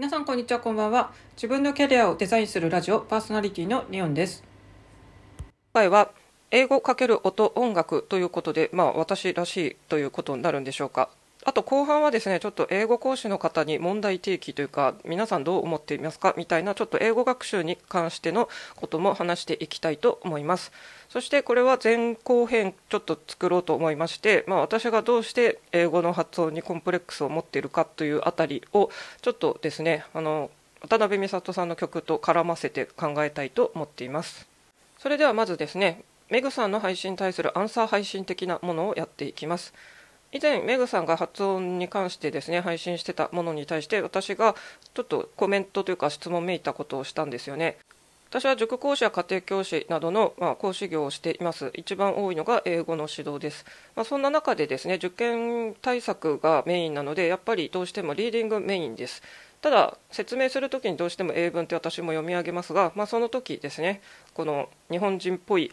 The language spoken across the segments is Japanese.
皆さんこんにちはこんばんは。自分のキャリアをデザインするラジオパーソナリティのリオンです。今回は英語×音音楽ということでまあ私らしいということになるんでしょうか。あと後半はですねちょっと英語講師の方に問題提起というか皆さんどう思っていますかみたいなちょっと英語学習に関してのことも話していきたいと思います。そしてこれは前後編ちょっと作ろうと思いまして、まあ、私がどうして英語の発音にコンプレックスを持っているかというあたりをちょっとですねあの渡辺美里さんの曲と絡ませて考えたいと思っています。それではまずですねメグさんの配信に対するアンサー配信的なものをやっていきます。以前メグさんが発音に関してですね配信してたものに対して私がちょっとコメントというか質問めいたことをしたんですよね。私は塾講師や家庭教師などの、まあ、講師業をしています。一番多いのが英語の指導です、まあ、そんな中でですね受験対策がメインなのでやっぱりどうしてもリーディングメインです。ただ説明するときにどうしても英文って私も読み上げますが、まあ、その時ですねこの日本人っぽい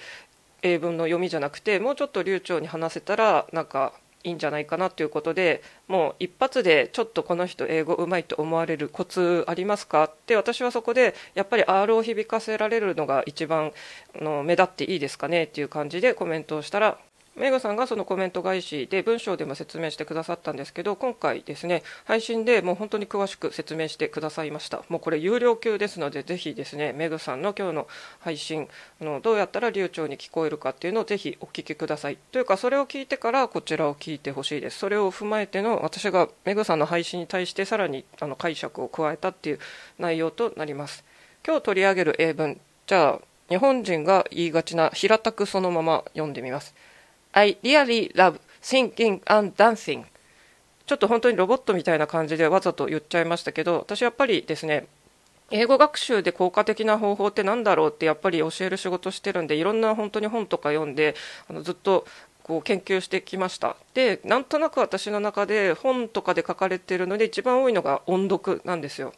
英文の読みじゃなくてもうちょっと流暢に話せたらなんかいいんじゃないかなということでもう一発でちょっとこの人英語うまいと思われるコツありますか？って私はそこでやっぱり R を響かせられるのが一番の目立っていいですかね？っていう感じでコメントをしたらメグさんがそのコメント返しで文章でも説明してくださったんですけど今回ですね配信でもう本当に詳しく説明してくださいました。もうこれ有料級ですのでぜひですねメグさんの今日の配信のどうやったら流暢に聞こえるかっていうのをぜひお聞きください。というかそれを聞いてからこちらを聞いてほしいです。それを踏まえての私がメグさんの配信に対してさらにあの解釈を加えたっていう内容となります。今日取り上げる英文。じゃあ日本人が言いがちな平たくそのまま読んでみます。I really love singing and dancing. ちょっと本当にロボットみたいな感じでわざと言っちゃいましたけど私やっぱりですね英語学習で効果的な方法って何だろうってやっぱり教える仕事してるんでいろんな本当に本とか読んであのずっとこう研究してきました。でなんとなく私の中で本とかで書かれてるので一番多いのが音読なんですよ。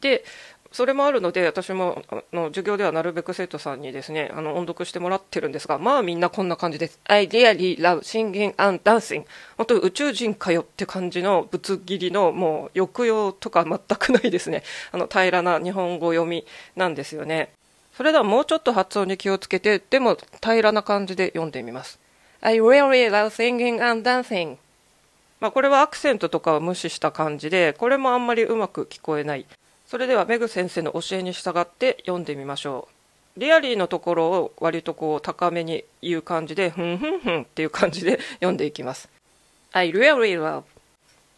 でそれもあるので私もあの授業ではなるべく生徒さんにですねあの音読してもらってるんですがまあみんなこんな感じです。I really love singing and dancing 本当宇宙人かよって感じのぶつ切りのもう抑揚とか全くないですね。あの平らな日本語読みなんですよね。それではもうちょっと発音に気をつけてでも平らな感じで読んでみます。I really love singing and dancing. まあこれはアクセントとかを無視した感じでこれもあんまりうまく聞こえないそれではメグ先生の教えに従って読んでみましょうリアリーのところを割とこう高めに言う感じでふんふんふんっていう感じで読んでいきます I really love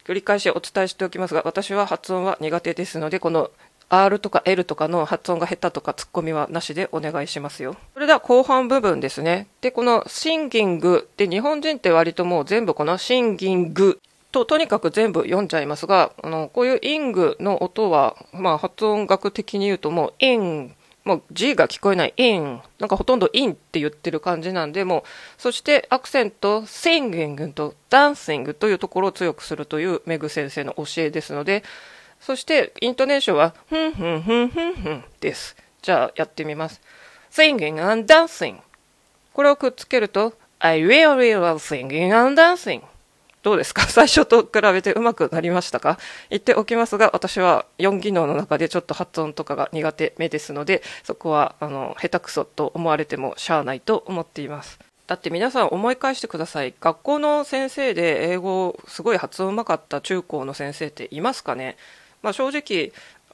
繰り返しお伝えしておきますが私は発音は苦手ですのでこの R とか L とかの発音が下手とかツッコミはなしでお願いしますよ。それでは後半部分ですね。で、この singing で日本人って割ともう全部この singing ととにかく全部読んじゃいますがあのこういう ing の音は、まあ、発音学的に言うともうインもう G が聞こえないインなんかほとんどインって言ってる感じなんでもうそしてアクセント singing と dancing というところを強くするというメグ先生の教えですのでそしてイントネーションはふんふんふんふんふんです。じゃあやってみます。Singing and dancing これをくっつけると I really love singing and dancing どうですか？最初と比べてうまくなりましたか？言っておきますが、私は4技能の中でちょっと発音とかが苦手目ですので、そこは、あの、下手くそと思われてもしゃあないと思っています。だって皆さん思い返してください。学校の先生で英語すごい発音うまかった中高の先生っていますかね？まあ、正直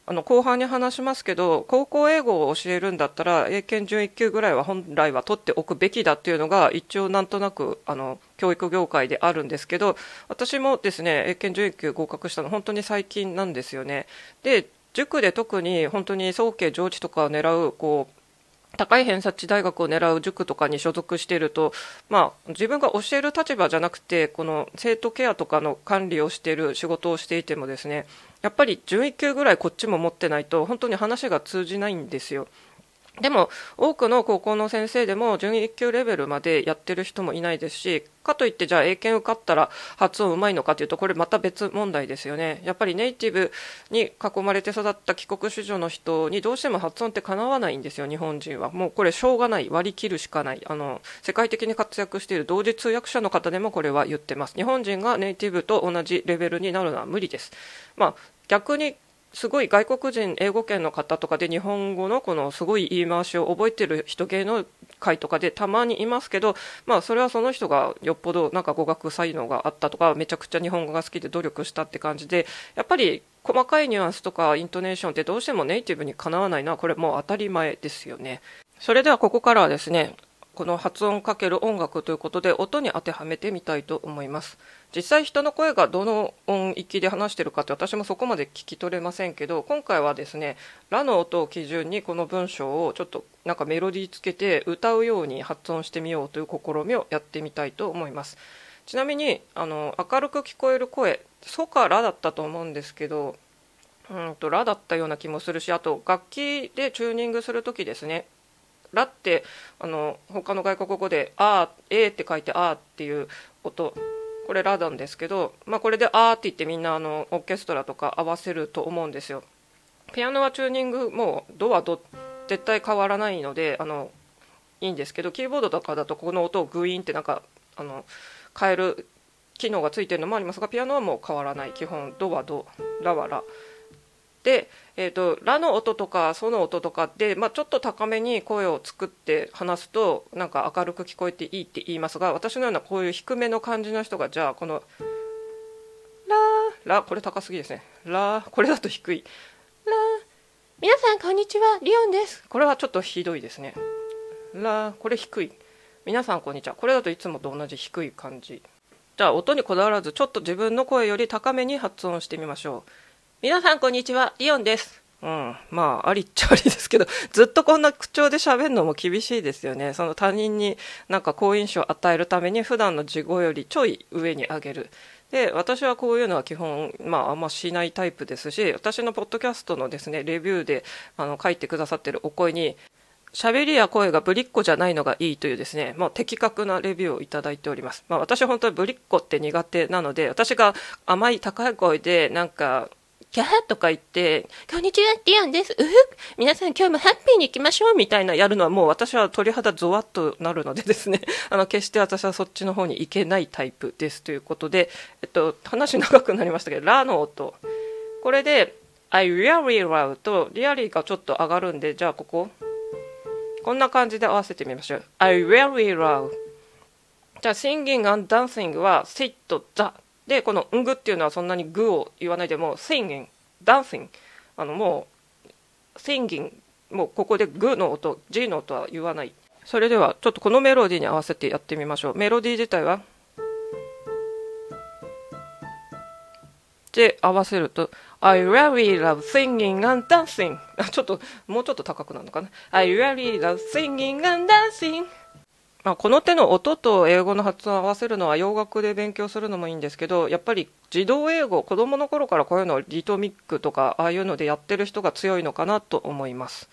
あの後半に話しますけど高校英語を教えるんだったら英検準1級ぐらいは本来は取っておくべきだっていうのが一応なんとなくあの教育業界であるんですけど私もですね英検準1級合格したの本当に最近なんですよね。で塾で特に本当に早慶上智とかを狙うこう高い偏差値大学を狙う塾とかに所属していると、まあ、自分が教える立場じゃなくてこの生徒ケアとかの管理をしている仕事をしていてもですねやっぱり11級ぐらいこっちも持ってないと本当に話が通じないんですよ。でも多くの高校の先生でも準1級レベルまでやってる人もいないですしかといってじゃあ英検受かったら発音うまいのかというとこれまた別問題ですよね。やっぱりネイティブに囲まれて育った帰国子女の人にどうしても発音ってかなわないんですよ日本人は。もうこれしょうがない割り切るしかない。あの世界的に活躍している同時通訳者の方でもこれは言ってます。日本人がネイティブと同じレベルになるのは無理です。まあ逆にすごい外国人英語圏の方とかで日本語のこのすごい言い回しを覚えてる人芸能界とかでたまにいますけど、まあ、それはその人がよっぽどなんか語学才能があったとかめちゃくちゃ日本語が好きで努力したって感じでやっぱり細かいニュアンスとかイントネーションってどうしてもネイティブにかなわないのはこれもう当たり前ですよね。それではここからはですねこの発音かける音楽ということで音に当てはめてみたいと思います実際人の声がどの音域で話してるかって私もそこまで聞き取れませんけど今回はですねラの音を基準にこの文章をちょっとなんかメロディーつけて歌うように発音してみようという試みをやってみたいと思います。ちなみにあの明るく聞こえる声「ソ」か「ラ」だったと思うんですけどうんと「ラ」だったような気もするしあと楽器でチューニングする時ですね。ラってあの他の外国語で「あー」「えー」って書いて「あー」っていう音これラなんですけど、まあ、これで「あー」って言ってみんなあのオーケストラとか合わせると思うんですよ。ピアノはチューニングもうドはド絶対変わらないのであのいいんですけどキーボードとかだとこの音をグイーンってなんかあの変える機能がついてるのもありますがピアノはもう変わらない。基本ドはドラはラ。で、えーと、ラの音とかソの音とかで、まあ、ちょっと高めに声を作って話すとなんか明るく聞こえていいって言いますが私のようなこういう低めの感じの人がじゃあこの「ラ」ラこれ高すぎですね「ラ」これだと低い「ラ」皆さんこんにちはリオンです。これはちょっとひどいですね「ラ」これ低い。皆さんこんにちは。これだといつもと同じ低い感じ。じゃあ音にこだわらずちょっと自分の声より高めに発音してみましょう。皆さんこんにちは、リオンです。うん、まあ、ありっちゃありですけど、ずっとこんな口調で喋るのも厳しいですよね。その他人になんか好印象を与えるために、普段の自語よりちょい上に上げる。で、私はこういうのは基本、まあ、あんましないタイプですし、私のポッドキャストのですね、レビューであの書いてくださってるお声に、喋りや声がぶりっ子じゃないのがいいというですね、まあ、的確なレビューをいただいております。まあ、私本当にぶりっ子って苦手なので、私が甘い高い声でなんかキャーとか言って、こんにちは、ディアンです。うふ皆さん今日もハッピーに行きましょうみたいなやるのはもう私は鳥肌ゾワッとなるのでですね、あの、決して私はそっちの方に行けないタイプですということで、えっと、話長くなりましたけど、ラの音。これで、I really love と、リアリーがちょっと上がるんで、じゃあここ、こんな感じで合わせてみましょう。I really love じゃあ、singing and dancing は sit, the でこの「んぐ」っていうのはそんなに「ぐ」を言わないでも「singing」「dancing」あのもう「singing」もうここで「ぐ」の音「G」の音は言わない。それではちょっとこのメロディーに合わせてやってみましょう。メロディー自体はで合わせると I really love singing and dancing ちょっともうちょっと高くなるのかな I really love singing and dancing まあ、この手の音と英語の発音を合わせるのは洋楽で勉強するのもいいんですけどやっぱり児童英語子どもの頃からこういうのをリトミックとかああいうのでやってる人が強いのかなと思います。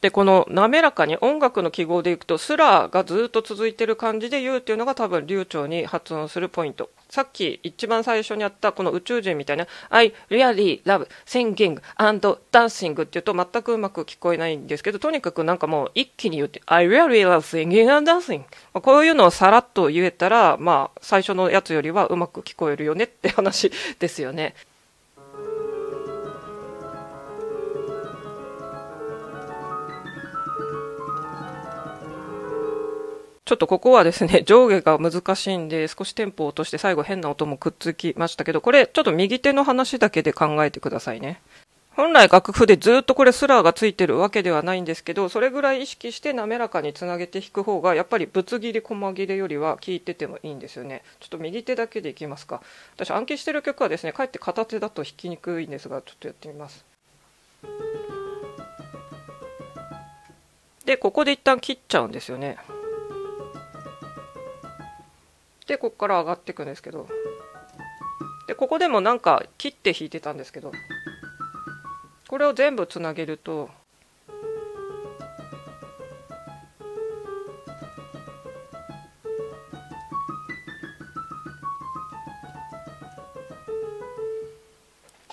でこの滑らかに音楽の記号でいくとスラがずっと続いてる感じで言うっていうのが多分流暢に発音するポイントさっき一番最初にやったこの宇宙人みたいな I really love singing and dancing って言うと全くうまく聞こえないんですけどとにかくなんかもう一気に言って I really love singing and dancing こういうのをさらっと言えたらまあ最初のやつよりはうまく聞こえるよねって話ですよね。ちょっとここはですね、上下が難しいんで、少しテンポを落として最後変な音もくっつきましたけど、これちょっと右手の話だけで考えてくださいね。本来楽譜でずっとこれスラーがついてるわけではないんですけど、それぐらい意識して滑らかにつなげて弾く方が、やっぱりぶつ切り細切れよりは効いててもいいんですよね。ちょっと右手だけでいきますか。私暗記してる曲はですね、かえって片手だと弾きにくいんですが、ちょっとやってみます。で、ここで一旦切っちゃうんですよね。でここから上がっていくんですけど。でここでもなんか切って弾いてたんですけど。これを全部つなげると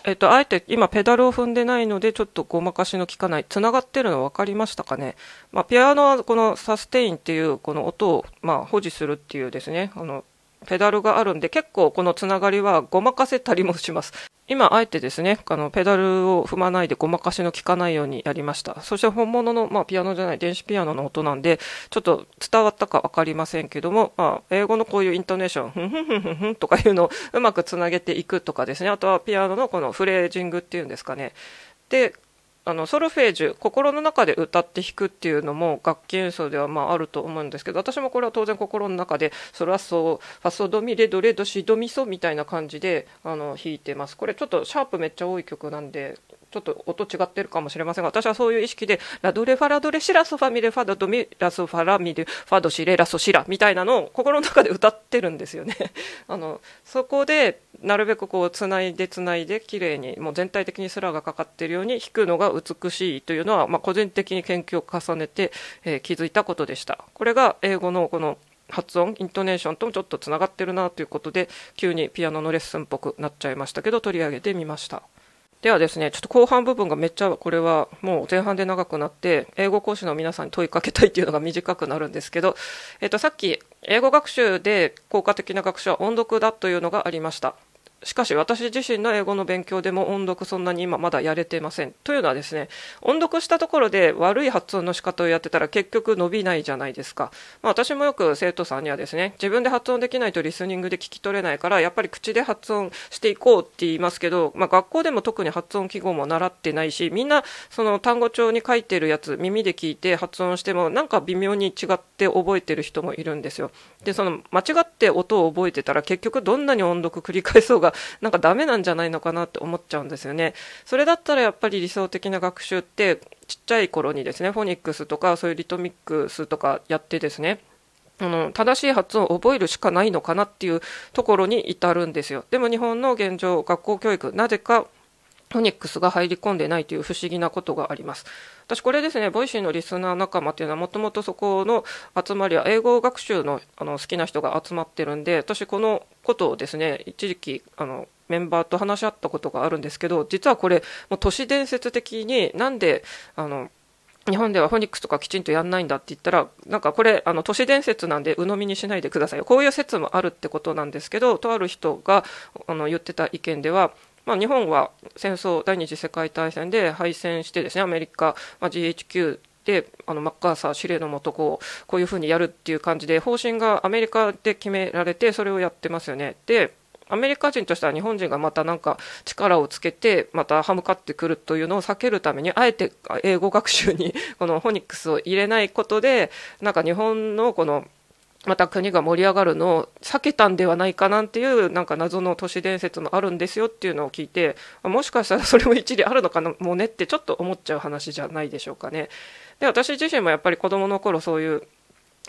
えっと、あえて今ペダルを踏んでないのでちょっとごまかしの効かない。繋がってるの分かりましたかね？まあ、ピアノはこのサステインっていうこの音をまあ保持するっていうですね、あのペダルがあるんで結構このつながりはごまかせたりもします。今、あえてですね、あの、ペダルを踏まないでごまかしの効かないようにやりました。そして本物の、まあ、ピアノじゃない、電子ピアノの音なんで、ちょっと伝わったかわかりませんけども、まあ、英語のこういうイントネーション、ふんふんふんふんふんとかいうのをうまくつなげていくとかですね、あとはピアノのこのフレージングっていうんですかね。で、あのソルフェージュ心の中で歌って弾くっていうのも楽器演奏ではまああると思うんですけど私もこれは当然心の中でソラソファソドミレドレドシドミソみたいな感じであの弾いてます。これちょっとシャープめっちゃ多い曲なんでちょっと音違ってるかもしれませんが、私はそういう意識で、ラドレファラドレシラソファミレファドドミラソファラミレファドシレラソシラみたいなのを心の中で歌ってるんですよね。あの、そこで、なるべくこう、つないでつないで、綺麗に、もう全体的にスラがかかってるように弾くのが美しいというのは、まあ、個人的に研究を重ねて、えー、気づいたことでした。これが英語のこの発音、イントネーションともちょっとつながってるなということで、急にピアノのレッスンっぽくなっちゃいましたけど、取り上げてみました。ではですね、ちょっと後半部分がめっちゃこれはもう前半で長くなって、英語講師の皆さんに問いかけたいっていうのが短くなるんですけど、えっ、と、さっき英語学習で効果的な学習は音読だというのがありました。しかし私自身の英語の勉強でも音読そんなに今まだやれていません。というのはですね、音読したところで悪い発音の仕方をやってたら結局伸びないじゃないですか。まあ、私もよく生徒さんにはですね、自分で発音できないとリスニングで聞き取れないから、やっぱり口で発音していこうって言いますけど、まあ、学校でも特に発音記号も習ってないし、みんなその単語帳に書いてるやつ耳で聞いて発音してもなんか微妙に違って覚えてる人もいるんですよ。で、その間違って音を覚えてたら結局どんなに音読繰り返そうがなんかダメなんじゃないのかなって思っちゃうんですよね。それだったらやっぱり理想的な学習ってちっちゃい頃にですね、フォニックスとかそういうリトミックスとかやってですね、あの正しい発音を覚えるしかないのかなっていうところに至るんですよ。でも日本の現状、学校教育、なぜかフォニックスが入り込んでないという不思議なことがあります。私これですね、ボイシーのリスナー仲間っていうのはもともとそこの集まりは英語学習のあの好きな人が集まってるんで、私このことをですね、一時期あのメンバーと話し合ったことがあるんですけど、実はこれ、もう都市伝説的になんで、あの、日本ではフォニックスとかきちんとやんないんだって言ったら、なんかこれ、あの、都市伝説なんで鵜呑みにしないでくださいよ。こういう説もあるってことなんですけど、とある人が、あの、言ってた意見では、まあ、日本は戦争、第二次世界大戦で敗戦してですね、アメリカ、まあ、GHQ であのマッカーサー司令のもとこうこういうふうにやるっていう感じで方針がアメリカで決められてそれをやってますよね。でアメリカ人としては日本人がまたなんか力をつけてまた歯向かってくるというのを避けるためにあえて英語学習にこのフォニックスを入れないことでなんか日本のこのまた国が盛り上がるのを避けたんではないかなんていうなんか謎の都市伝説もあるんですよっていうのを聞いてもしかしたらそれも一理あるのかなもうねってちょっと思っちゃう話じゃないでしょうかね。で私自身もやっぱり子どもの頃そういう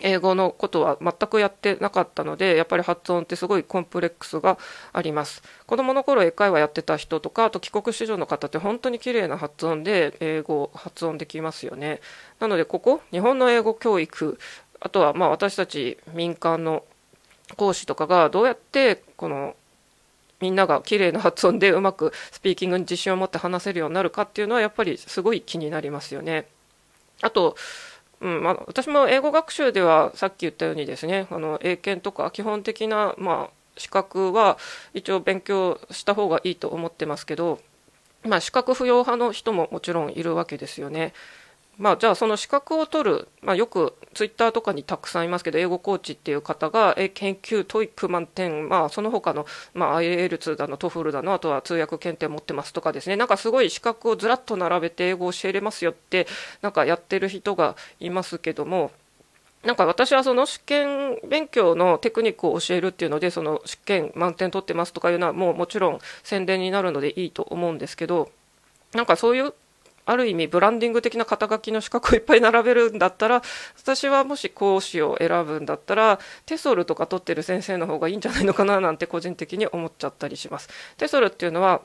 英語のことは全くやってなかったのでやっぱり発音ってすごいコンプレックスがあります子供の頃英会話やってた人とかあと帰国子女の方って本当に綺麗な発音で英語を発音できますよねなのでここ日本の英語教育あとはまあ私たち民間の講師とかがどうやってこのみんなが綺麗な発音でうまくスピーキングに自信を持って話せるようになるかっていうのはやっぱりすごい気になりますよね。あとうんまあ、私も英語学習ではさっき言ったようにですねあの英検とか基本的な、まあ、資格は一応勉強した方がいいと思ってますけど、まあ、資格不要派の人ももちろんいるわけですよね。まあ、じゃあその資格を取る、まあ、よくツイッターとかにたくさんいますけど英語コーチっていう方が英検1級 TOEIC 満点、まあ、その他の、まあ、IELTS だの TOEFL だのあとは通訳検定持ってますとかですね。なんかすごい資格をずらっと並べて英語を教えれますよってなんかやってる人がいますけどもなんか私はその試験勉強のテクニックを教えるっていうのでその試験満点取ってますとかいうのはもうもちろん宣伝になるのでいいと思うんですけどなんかそういうある意味ブランディング的な肩書きの資格をいっぱい並べるんだったら私はもし講師を選ぶんだったらテソルとか取ってる先生の方がいいんじゃないのかななんて個人的に思っちゃったりします。テソルっていうのは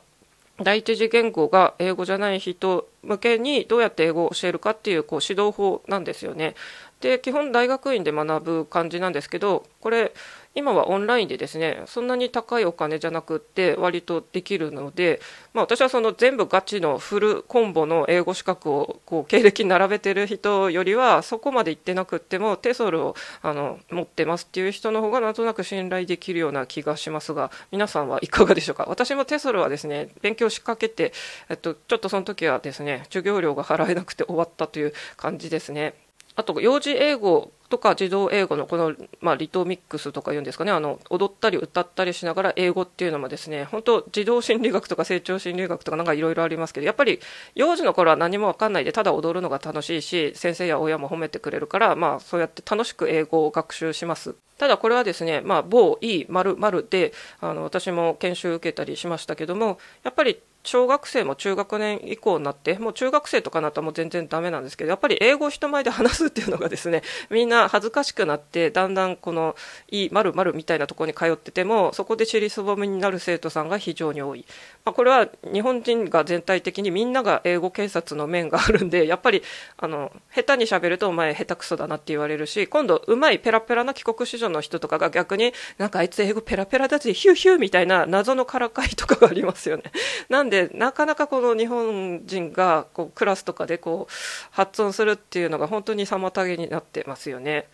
第一次言語が英語じゃない人向けにどうやって英語を教えるかっていうこう指導法なんですよね。で基本大学院で学ぶ感じなんですけどこれ今はオンラインでですねそんなに高いお金じゃなくって割とできるので、まあ、私はその全部ガチのフルコンボの英語資格をこう経歴に並べてる人よりはそこまで行ってなくってもテソルをあの持ってますっていう人の方がなんとなく信頼できるような気がしますが皆さんはいかがでしょうか？私もテソルはですね勉強しかけて、えっと、ちょっとその時はですね授業料が払えなくて終わったという感じですね。あと幼児英語とか児童英語のこの、まあ、リトミックスとか言うんですかね。あの踊ったり歌ったりしながら英語っていうのもですね本当児童心理学とか成長心理学とかなんかいろいろありますけどやっぱり幼児の頃は何も分かんないでただ踊るのが楽しいし先生や親も褒めてくれるからまあそうやって楽しく英語を学習します。ただこれはですね、まあ、某 E 〇〇であの私も研修受けたりしましたけどもやっぱり小学生も中学年以降になってもう中学生とかになったらもう全然ダメなんですけどやっぱり英語を人前で話すっていうのがですねみんな恥ずかしくなってだんだんこの「いいまるみたいなところに通っててもそこで尻すぼみになる生徒さんが非常に多い、まあ、これは日本人が全体的にみんなが英語警察の面があるんでやっぱりあの下手にしゃべるとお前下手くそだなって言われるし今度うまいペラペラな帰国子女の人とかが逆になんかあいつ英語ペラペラだぜヒューヒューみたいな謎のからかいとかがありますよね。なんでなかなかこの日本人がこうクラスとかでこう発音するっていうのが本当に妨げになってますよね。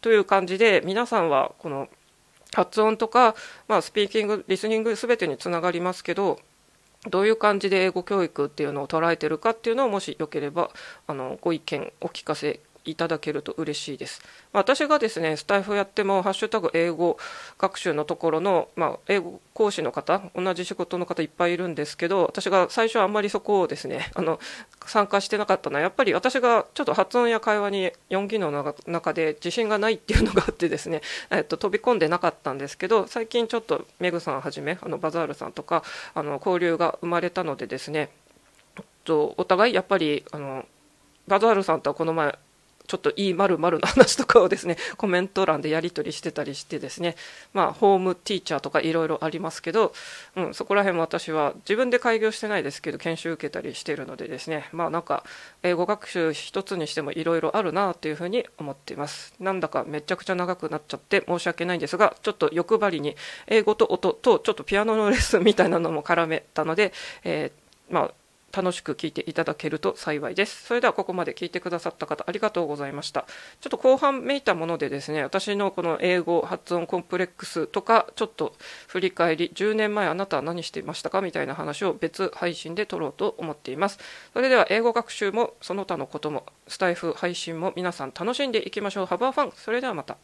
という感じで皆さんはこの発音とか、まあ、スピーキングリスニング全てにつながりますけどどういう感じで英語教育っていうのを捉えてるかっていうのをもしよければあのご意見お聞かせいただけると嬉しいです。私がですね、スタイフやっても、ハッシュタグ英語学習のところの、まあ、英語講師の方、同じ仕事の方いっぱいいるんですけど、私が最初はあんまりそこをですね、あの、参加してなかったのは、やっぱり私がちょっと発音や会話に4技能の中で自信がないっていうのがあってですね、えっと、飛び込んでなかったんですけど、最近ちょっとメグさんはじめ、あの、バザールさんとか、あの、交流が生まれたのでですね、とお互いやっぱり、あの、バザールさんとはこの前ちょっといいまるの話とかをですね コメント欄でやり取りしてたりしてですね。まあホームティーチャーとかいろいろありますけど、うん、そこら辺も私は自分で開業してないですけど研修受けたりしてるのでですね。まあなんか英語学習一つにしてもいろいろあるなというふうに思っています。なんだかめちゃくちゃ長くなっちゃって申し訳ないんですがちょっと欲張りに英語と音とちょっとピアノのレッスンみたいなのも絡めたので、えー、まあ楽しく聞いていただけると幸いです。それではここまで聞いてくださった方ありがとうございました。ちょっと後半めいたものでですね、私のこの英語発音コンプレックスとか、ちょっと振り返り、10年前あなたは何していましたかみたいな話を別配信で撮ろうと思っています。それでは英語学習もその他のことも、スタイフ配信も皆さん楽しんでいきましょう。Have a fun! それではまた。